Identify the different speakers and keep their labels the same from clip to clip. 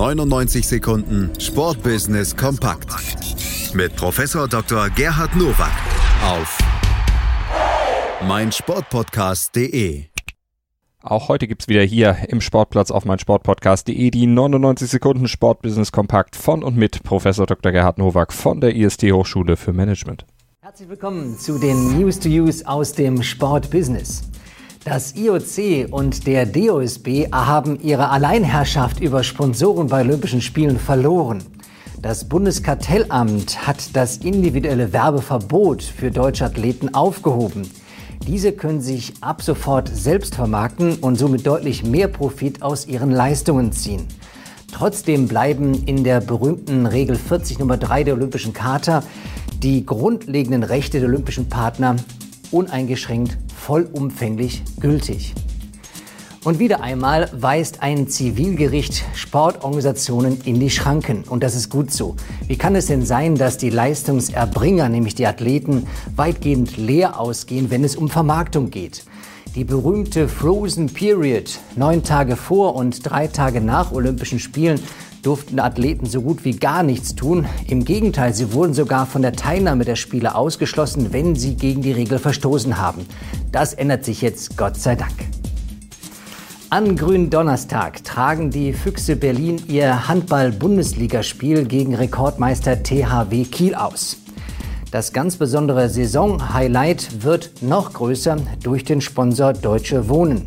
Speaker 1: 99 Sekunden Sportbusiness kompakt mit Professor Dr. Gerhard Nowak auf meinsportpodcast.de.
Speaker 2: Auch heute gibt es wieder hier im Sportplatz auf meinsportpodcast.de die 99 Sekunden Sportbusiness kompakt von und mit Professor Dr. Gerhard Nowak von der IST Hochschule für Management.
Speaker 3: Herzlich willkommen zu den News to Use aus dem Sportbusiness. Das IOC und der DOSB haben ihre Alleinherrschaft über Sponsoren bei Olympischen Spielen verloren. Das Bundeskartellamt hat das individuelle Werbeverbot für deutsche Athleten aufgehoben. Diese können sich ab sofort selbst vermarkten und somit deutlich mehr Profit aus ihren Leistungen ziehen. Trotzdem bleiben in der berühmten Regel 40 Nummer 3 der Olympischen Charta die grundlegenden Rechte der olympischen Partner uneingeschränkt vollumfänglich gültig. Und wieder einmal weist ein Zivilgericht Sportorganisationen in die Schranken. Und das ist gut so. Wie kann es denn sein, dass die Leistungserbringer, nämlich die Athleten, weitgehend leer ausgehen, wenn es um Vermarktung geht? Die berühmte Frozen Period, neun Tage vor und drei Tage nach Olympischen Spielen, durften Athleten so gut wie gar nichts tun. Im Gegenteil, sie wurden sogar von der Teilnahme der Spiele ausgeschlossen, wenn sie gegen die Regel verstoßen haben. Das ändert sich jetzt, Gott sei Dank. An Gründonnerstag tragen die Füchse Berlin ihr Handball-Bundesligaspiel gegen Rekordmeister THW Kiel aus. Das ganz besondere Saison-Highlight wird noch größer durch den Sponsor Deutsche Wohnen.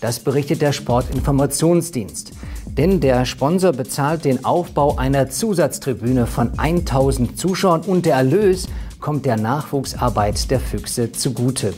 Speaker 3: Das berichtet der Sportinformationsdienst. Denn der Sponsor bezahlt den Aufbau einer Zusatztribüne von 1000 Zuschauern und der Erlös kommt der Nachwuchsarbeit der Füchse zugute.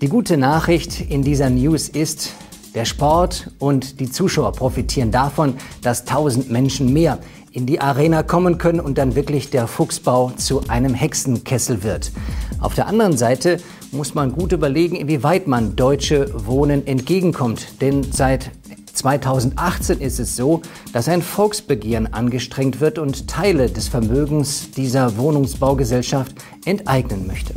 Speaker 3: Die gute Nachricht in dieser News ist, der Sport und die Zuschauer profitieren davon, dass 1000 Menschen mehr in die Arena kommen können und dann wirklich der Fuchsbau zu einem Hexenkessel wird. Auf der anderen Seite muss man gut überlegen, inwieweit man deutsche Wohnen entgegenkommt. Denn seit 2018 ist es so, dass ein Volksbegehren angestrengt wird und Teile des Vermögens dieser Wohnungsbaugesellschaft enteignen möchte.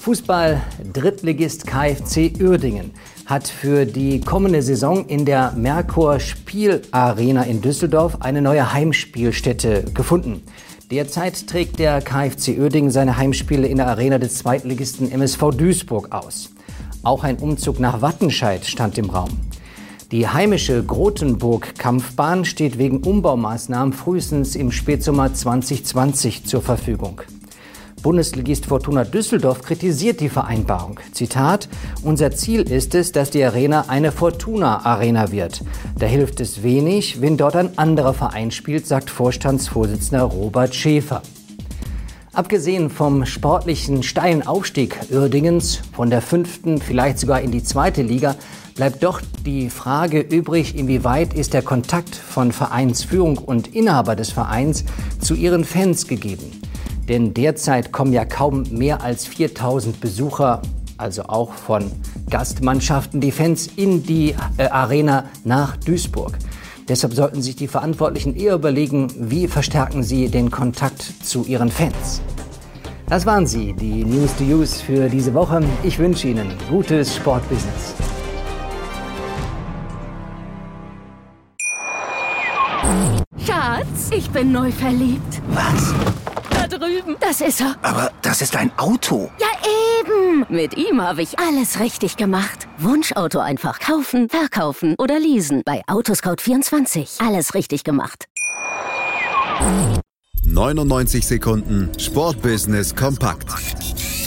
Speaker 3: Fußball-Drittligist KfC Uerdingen hat für die kommende Saison in der Merkur Spielarena in Düsseldorf eine neue Heimspielstätte gefunden. Derzeit trägt der KfC Uerdingen seine Heimspiele in der Arena des Zweitligisten MSV Duisburg aus. Auch ein Umzug nach Wattenscheid stand im Raum. Die heimische Grotenburg-Kampfbahn steht wegen Umbaumaßnahmen frühestens im Spätsommer 2020 zur Verfügung. Bundesligist Fortuna Düsseldorf kritisiert die Vereinbarung. Zitat, unser Ziel ist es, dass die Arena eine Fortuna-Arena wird. Da hilft es wenig, wenn dort ein anderer Verein spielt, sagt Vorstandsvorsitzender Robert Schäfer. Abgesehen vom sportlichen steilen Aufstieg Uerdingens von der fünften, vielleicht sogar in die zweite Liga, bleibt doch die Frage übrig, inwieweit ist der Kontakt von Vereinsführung und Inhaber des Vereins zu ihren Fans gegeben. Denn derzeit kommen ja kaum mehr als 4000 Besucher, also auch von Gastmannschaften, die Fans in die äh, Arena nach Duisburg. Deshalb sollten sich die Verantwortlichen eher überlegen, wie verstärken sie den Kontakt zu ihren Fans. Das waren sie, die News to Use für diese Woche. Ich wünsche Ihnen gutes Sportbusiness.
Speaker 4: Ich bin neu verliebt.
Speaker 5: Was?
Speaker 4: drüben. Das ist er.
Speaker 5: Aber das ist ein Auto.
Speaker 4: Ja, eben. Mit ihm habe ich alles richtig gemacht. Wunschauto einfach kaufen, verkaufen oder leasen. Bei Autoscout24. Alles richtig gemacht.
Speaker 1: 99 Sekunden Sportbusiness kompakt.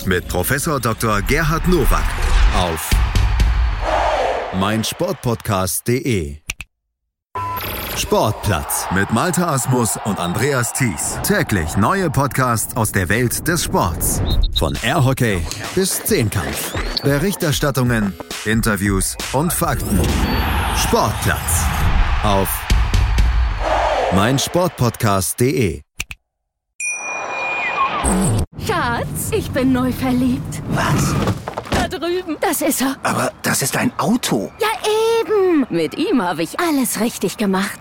Speaker 1: Mit Professor Dr. Gerhard Nowak auf meinsportpodcast.de. Sportplatz mit Malta Asmus und Andreas Thies. Täglich neue Podcasts aus der Welt des Sports. Von Airhockey bis Zehnkampf. Berichterstattungen, Interviews und Fakten. Sportplatz auf meinsportpodcast.de.
Speaker 4: Schatz, ich bin neu verliebt.
Speaker 5: Was?
Speaker 4: Da drüben. Das ist er.
Speaker 5: Aber das ist ein Auto.
Speaker 4: Ja, eben. Mit ihm habe ich alles richtig gemacht.